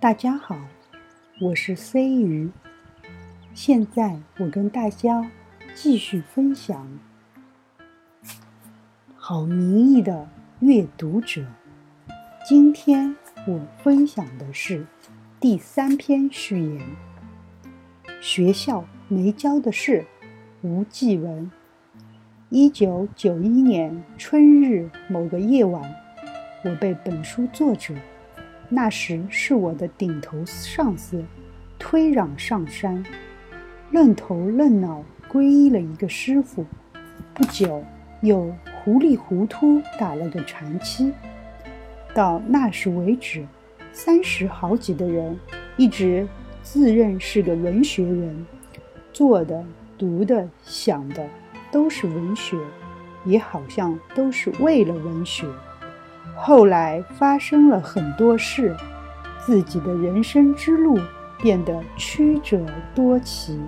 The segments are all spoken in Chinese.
大家好，我是 C 鱼。现在我跟大家继续分享《好名义的阅读者》。今天我分享的是第三篇序言：学校没教的事。吴继文。一九九一年春日某个夜晚，我被本书作者，那时是我的顶头上司，推攘上山，愣头愣脑皈依了一个师傅。不久，又糊里糊涂打了个禅期。到那时为止，三十好几的人一直自认是个文学人，做的、读的、想的。都是文学，也好像都是为了文学。后来发生了很多事，自己的人生之路变得曲折多奇。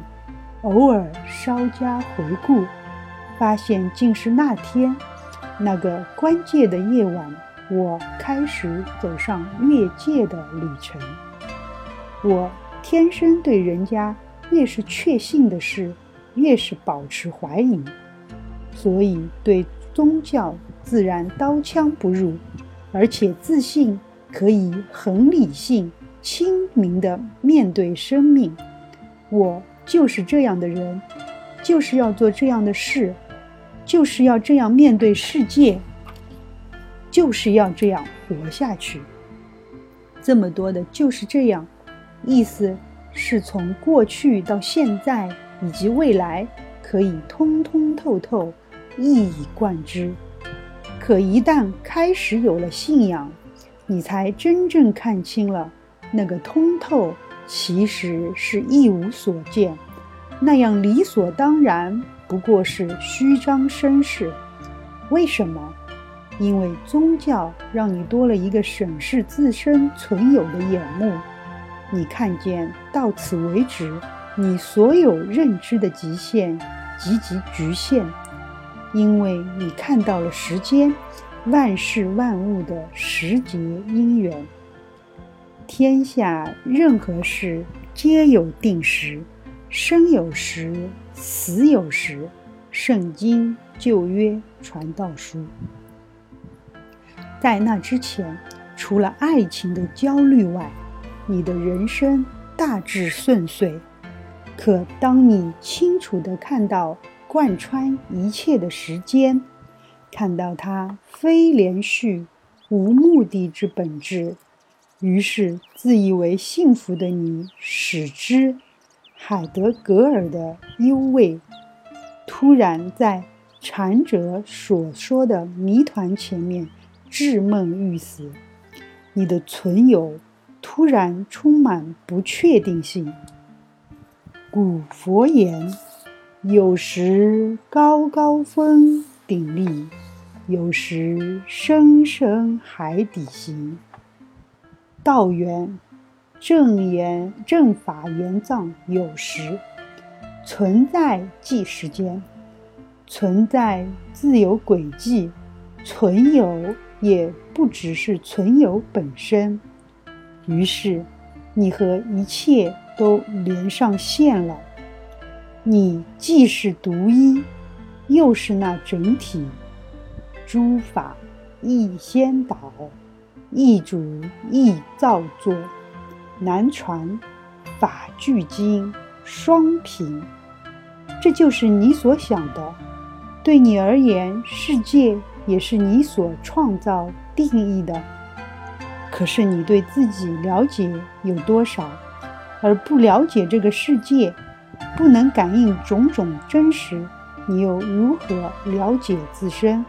偶尔稍加回顾，发现竟是那天那个关键的夜晚，我开始走上越界的旅程。我天生对人家越是确信的事。越是保持怀疑，所以对宗教自然刀枪不入，而且自信可以很理性、清明地面对生命。我就是这样的人，就是要做这样的事，就是要这样面对世界，就是要这样活下去。这么多的就是这样，意思是从过去到现在。以及未来可以通通透透，一以贯之。可一旦开始有了信仰，你才真正看清了，那个通透其实是一无所见，那样理所当然不过是虚张声势。为什么？因为宗教让你多了一个审视自身存有的眼目，你看见到此为止。你所有认知的极限，极其局限，因为你看到了时间，万事万物的时节因缘。天下任何事皆有定时，生有时，死有时。圣经旧约传道书，在那之前，除了爱情的焦虑外，你的人生大致顺遂。可当你清楚地看到贯穿一切的时间，看到它非连续、无目的之本质，于是自以为幸福的你，使之海德格尔的幽味，突然在禅者所说的谜团前面窒梦欲死，你的存有突然充满不确定性。古佛言：“有时高高峰顶立，有时深深海底行。”道源正言正法言藏有时存在即时间，存在自有轨迹，存有也不只是存有本身。于是，你和一切。都连上线了，你既是独一，又是那整体。诸法亦先导，一主亦造作，难传法俱精，双平。这就是你所想的。对你而言，世界也是你所创造定义的。可是你对自己了解有多少？而不了解这个世界，不能感应种种真实，你又如何了解自身？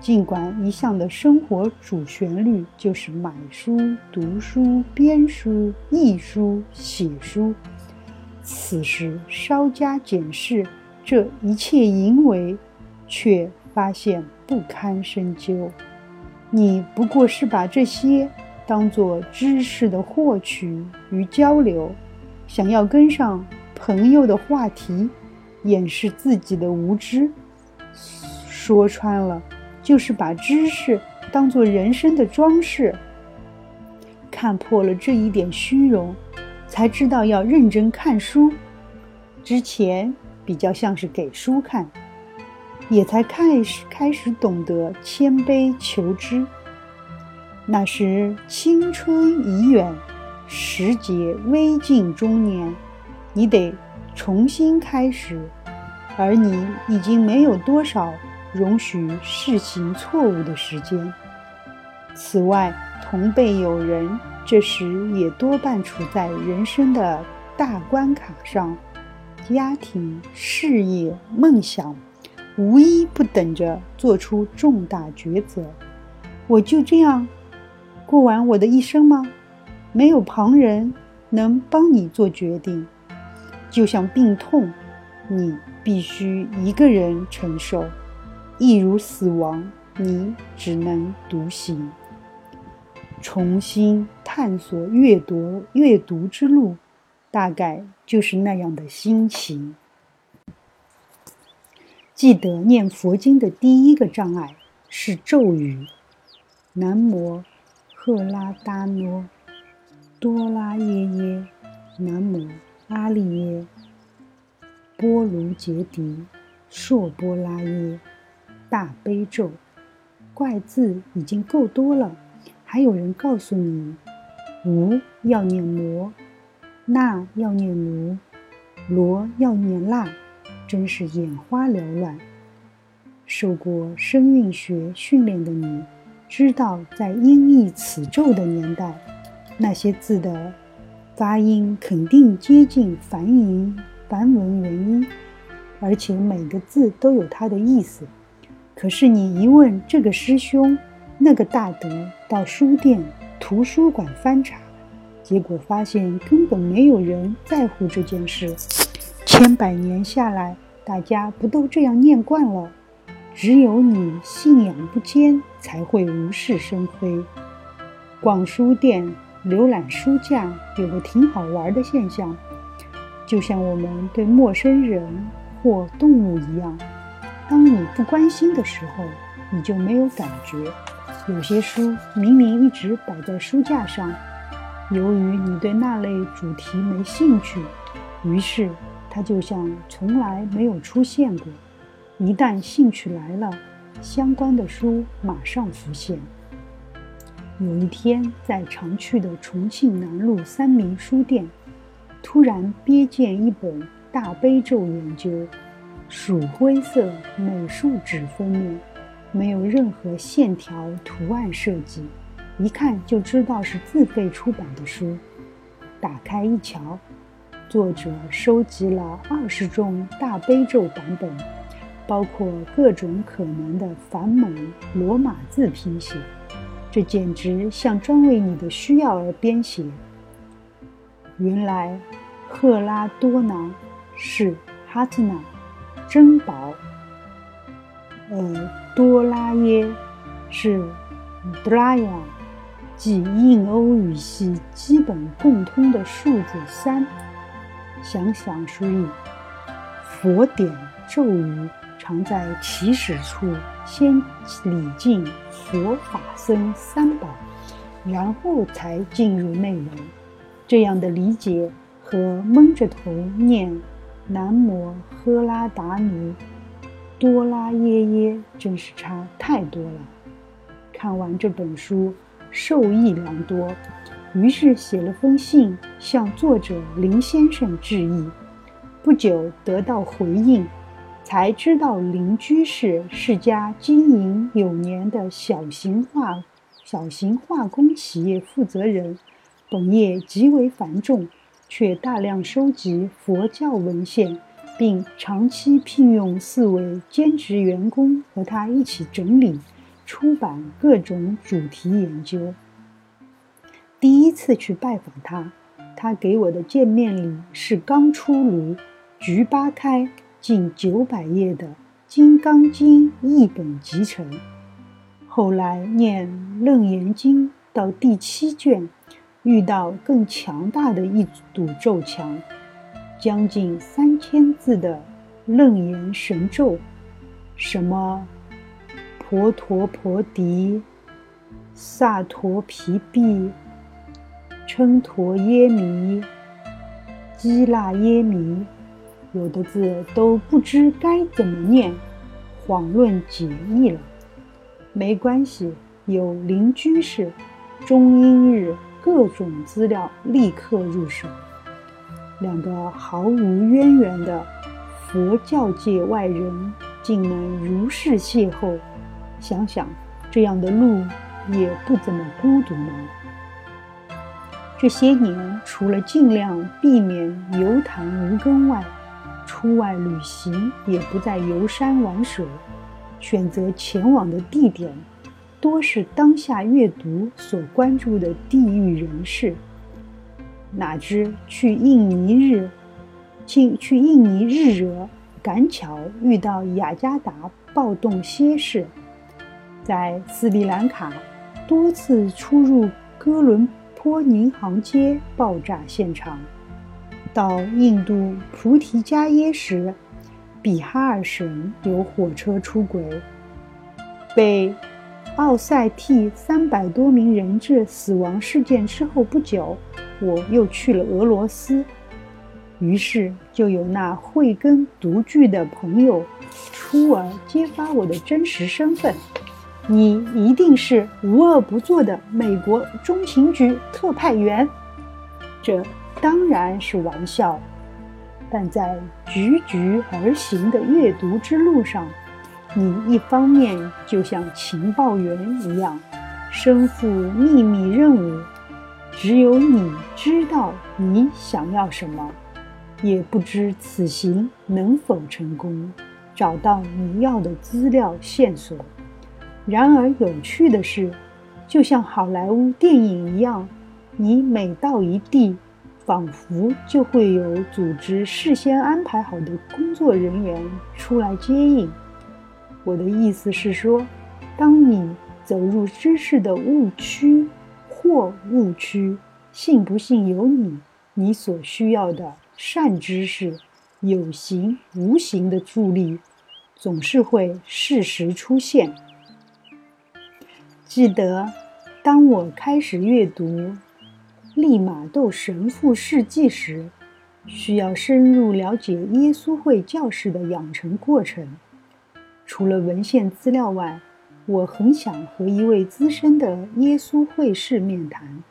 尽管一向的生活主旋律就是买书、读书、编书、译书、写书，此时稍加检视这一切淫为，却发现不堪深究。你不过是把这些。当做知识的获取与交流，想要跟上朋友的话题，掩饰自己的无知，说穿了，就是把知识当做人生的装饰。看破了这一点虚荣，才知道要认真看书。之前比较像是给书看，也才开始开始懂得谦卑求知。那时青春已远，时节微近中年，你得重新开始，而你已经没有多少容许事情错误的时间。此外，同辈友人这时也多半处在人生的大关卡上，家庭、事业、梦想，无一不等着做出重大抉择。我就这样。过完我的一生吗？没有旁人能帮你做决定，就像病痛，你必须一个人承受；亦如死亡，你只能独行。重新探索阅读阅读之路，大概就是那样的心情。记得念佛经的第一个障碍是咒语，南无。赫拉达诺多拉耶耶，南无阿利耶波卢杰迪硕波拉耶，大悲咒，怪字已经够多了，还有人告诉你，无要念魔，那要念奴，罗要念腊，真是眼花缭乱。受过声韵学训练的你。知道，在音译此咒的年代，那些字的发音肯定接近梵音、梵文原音，而且每个字都有它的意思。可是你一问这个师兄、那个大德，到书店、图书馆翻查，结果发现根本没有人在乎这件事。千百年下来，大家不都这样念惯了？只有你信仰不坚，才会无事生非。逛书店、浏览书架，有个挺好玩的现象，就像我们对陌生人或动物一样，当你不关心的时候，你就没有感觉。有些书明明一直摆在书架上，由于你对那类主题没兴趣，于是它就像从来没有出现过。一旦兴趣来了，相关的书马上浮现。有一天，在常去的重庆南路三明书店，突然瞥见一本《大悲咒研究》，鼠灰色美术纸封面，没有任何线条图案设计，一看就知道是自费出版的书。打开一瞧，作者收集了二十种大悲咒版本。包括各种可能的梵文、罗马字拼写，这简直像专为你的需要而编写。原来，赫拉多纳是哈特纳珍宝，呃，多拉耶是德拉亚，即印欧语系基本共通的数字三。想想所以，佛典咒语。常在起始处先礼敬佛法僧三宝，然后才进入内容。这样的理解和蒙着头念南无喝拉达尼多拉耶耶真是差太多了。看完这本书，受益良多，于是写了封信向作者林先生致意。不久得到回应。才知道邻居是是家经营有年的小型化小型化工企业负责人，本业极为繁重，却大量收集佛教文献，并长期聘用四位兼职员工和他一起整理、出版各种主题研究。第一次去拜访他，他给我的见面礼是刚出炉，菊八开。近九百页的《金刚经》译本集成，后来念《楞严经》到第七卷，遇到更强大的一堵咒墙，将近三千字的楞严神咒，什么婆陀婆迪、萨陀毗毗、称陀耶弥、基腊耶弥，有的字都不知该怎么念，遑论解义了。没关系，有邻居士、中英日各种资料立刻入手。两个毫无渊源的佛教界外人竟能如是邂逅，想想这样的路也不怎么孤独呢。这些年，除了尽量避免游谈无根外，出外旅行也不再游山玩水，选择前往的地点多是当下阅读所关注的地域人士。哪知去印尼日，去去印尼日惹，赶巧遇到雅加达暴动歇事，在斯里兰卡多次出入哥伦坡银行街爆炸现场，到印度菩提伽耶时，比哈尔省有火车出轨，被。奥塞替三百多名人质死亡事件之后不久，我又去了俄罗斯，于是就有那慧根独具的朋友出尔揭发我的真实身份：你一定是无恶不作的美国中情局特派员。这当然是玩笑，但在踽踽而行的阅读之路上。你一方面就像情报员一样，身负秘密任务，只有你知道你想要什么，也不知此行能否成功，找到你要的资料线索。然而有趣的是，就像好莱坞电影一样，你每到一地，仿佛就会有组织事先安排好的工作人员出来接应。我的意思是说，当你走入知识的误区或误区，信不信由你。你所需要的善知识，有形无形的助力，总是会适时出现。记得，当我开始阅读《利玛窦神父事迹》时，需要深入了解耶稣会教士的养成过程。除了文献资料外，我很想和一位资深的耶稣会士面谈。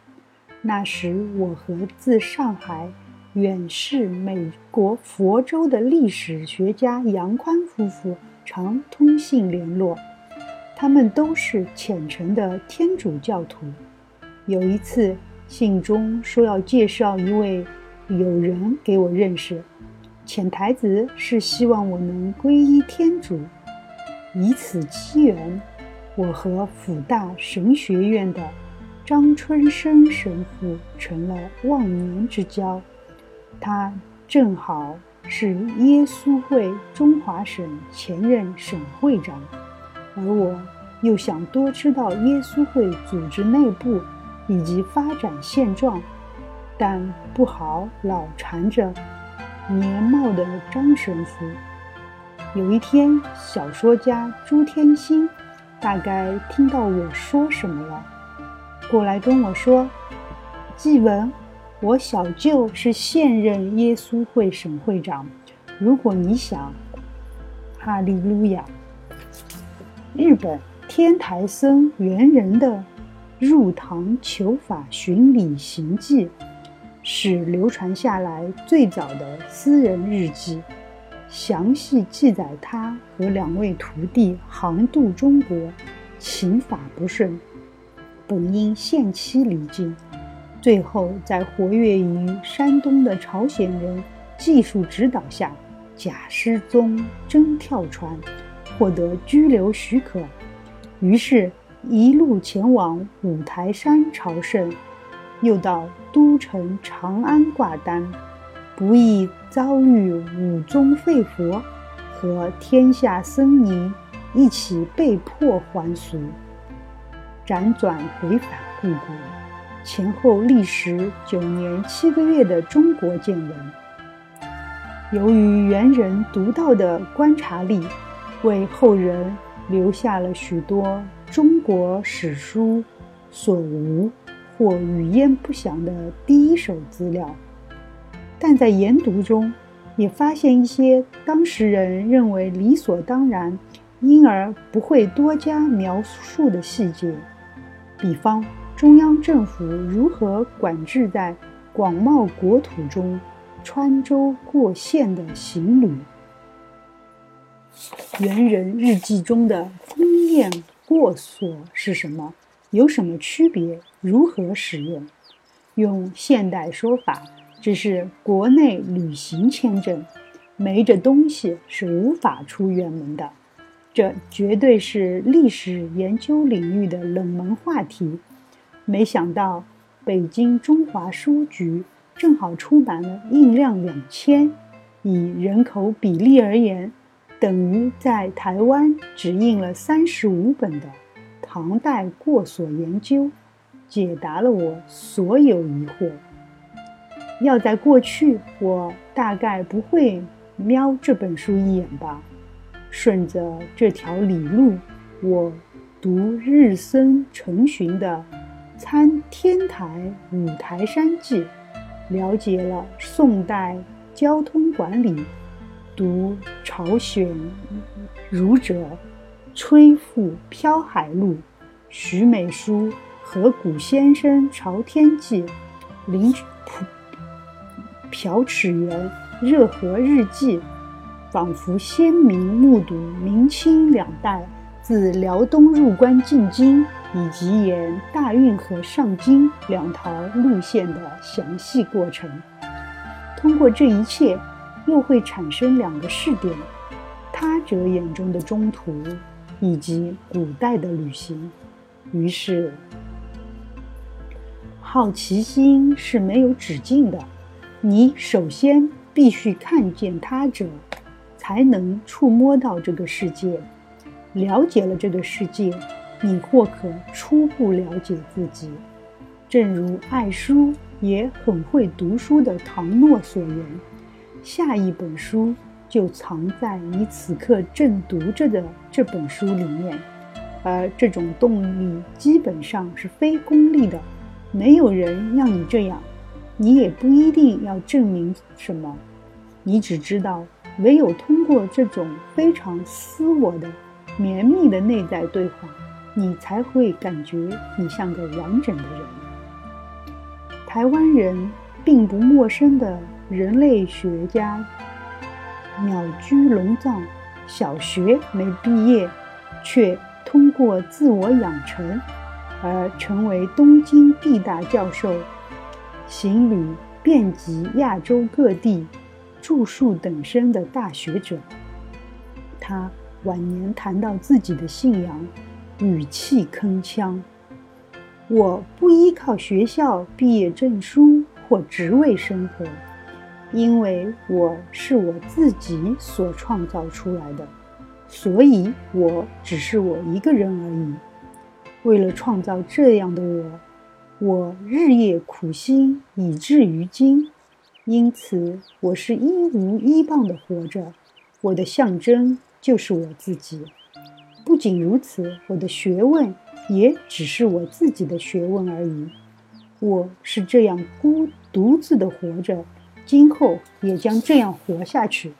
那时，我和自上海远视美国佛州的历史学家杨宽夫妇常通信联络，他们都是虔诚的天主教徒。有一次，信中说要介绍一位友人给我认识，潜台词是希望我能皈依天主。以此机缘，我和辅大神学院的张春生神父成了忘年之交。他正好是耶稣会中华省前任省会长，而我又想多知道耶稣会组织内部以及发展现状，但不好老缠着年貌的张神父。有一天，小说家朱天心大概听到我说什么了，过来跟我说：“季文，我小舅是现任耶稣会省会长，如果你想，哈利路亚。”日本天台僧猿人的入堂求法巡礼行记，是流传下来最早的私人日记。详细记载他和两位徒弟航渡中国，勤法不顺，本应限期离境，最后在活跃于山东的朝鲜人技术指导下，假失踪，真跳船，获得拘留许可，于是，一路前往五台山朝圣，又到都城长安挂单。不易遭遇五宗废佛和天下僧尼一起被迫还俗，辗转回返故国，前后历时九年七个月的中国见闻。由于元人独到的观察力，为后人留下了许多中国史书所无或语焉不详的第一手资料，但在研读中，也发现一些当时人认为理所当然，因而不会多加描述的细节，比方中央政府如何管制在广袤国土中穿州过县的行旅。元人日记中的宫宴过所是什么？有什么区别？如何使用？用现代说法，这是国内旅行签证，没这东西是无法出远门的。这绝对是历史研究领域的冷门话题。没想到北京中华书局正好出版了印量两千，以人口比例而言。等于在台湾只印了三十五本的唐代过所研究，解答了我所有疑惑。要在过去，我大概不会瞄这本书一眼吧。顺着这条理路，我读日森成寻的《参天台五台山记》，了解了宋代交通管理。读朝鲜儒者《吹赋飘海录》，徐美书《和古先生朝天记》，林朴朴齿元热河日记，仿佛鲜明目睹明清两代自辽东入关进京，以及沿大运河上京两条路线的详细过程。通过这一切。又会产生两个视点：他者眼中的中途，以及古代的旅行。于是，好奇心是没有止境的。你首先必须看见他者，才能触摸到这个世界。了解了这个世界，你或可初步了解自己。正如爱书也很会读书的唐诺所言。下一本书就藏在你此刻正读着的这本书里面，而这种动力基本上是非功利的，没有人让你这样，你也不一定要证明什么，你只知道唯有通过这种非常私我的、绵密的内在对话，你才会感觉你像个完整的人。台湾人并不陌生的。人类学家鸟居龙藏小学没毕业，却通过自我养成而成为东京地大教授，行旅遍及亚洲各地，著述等身的大学者。他晚年谈到自己的信仰，语气铿锵：“我不依靠学校毕业证书或职位生活。”因为我是我自己所创造出来的，所以我只是我一个人而已。为了创造这样的我，我日夜苦心，以至于今。因此，我是一无依傍的活着。我的象征就是我自己。不仅如此，我的学问也只是我自己的学问而已。我是这样孤独自的活着。今后也将这样活下去。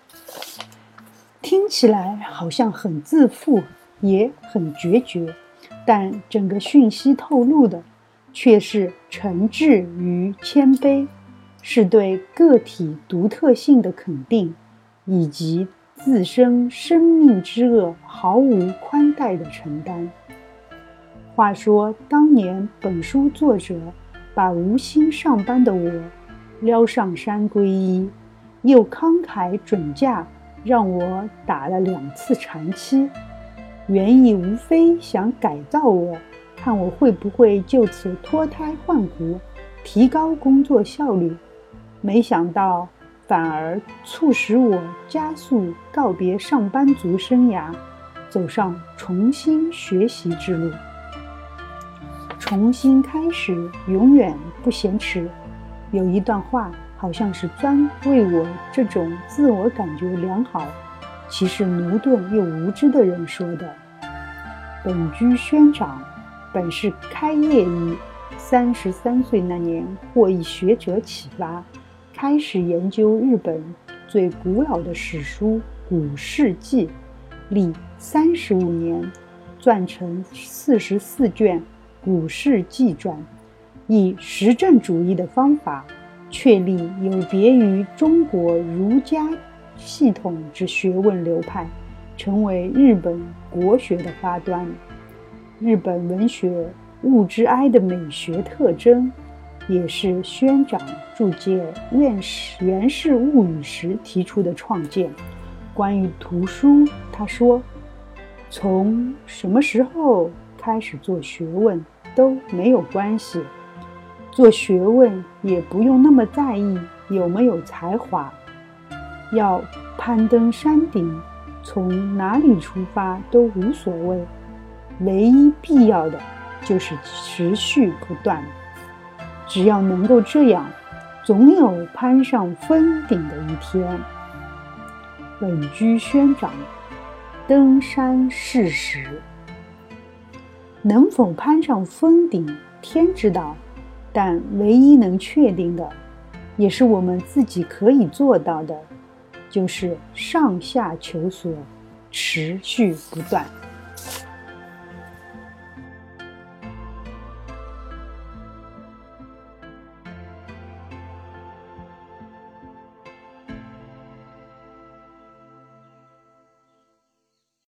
听起来好像很自负，也很决绝，但整个讯息透露的却是诚挚与谦卑，是对个体独特性的肯定，以及自身生命之恶毫无宽待的承担。话说，当年本书作者把无心上班的我。撩上山皈依，又慷慨准嫁，让我打了两次禅期，原意无非想改造我，看我会不会就此脱胎换骨，提高工作效率。没想到反而促使我加速告别上班族生涯，走上重新学习之路。重新开始，永远不嫌迟。有一段话，好像是专为我这种自我感觉良好、其实驽钝又无知的人说的。本居宣长，本是开业于三十三岁那年，获一学者启发，开始研究日本最古老的史书《古事记》，历三十五年，撰成四十四卷《古事记传》，以实证主义的方法，确立有别于中国儒家系统之学问流派，成为日本国学的发端。日本文学。物之哀的美学特征，也是宣长注解《院士源氏物语》时提出的创建。关于图书，他说：“从什么时候开始做学问都没有关系，做学问也不用那么在意有没有才华。要攀登山顶，从哪里出发都无所谓，唯一必要的。”就是持续不断，只要能够这样，总有攀上峰顶的一天。稳居宣长，登山事实，能否攀上峰顶，天知道。但唯一能确定的，也是我们自己可以做到的，就是上下求索，持续不断。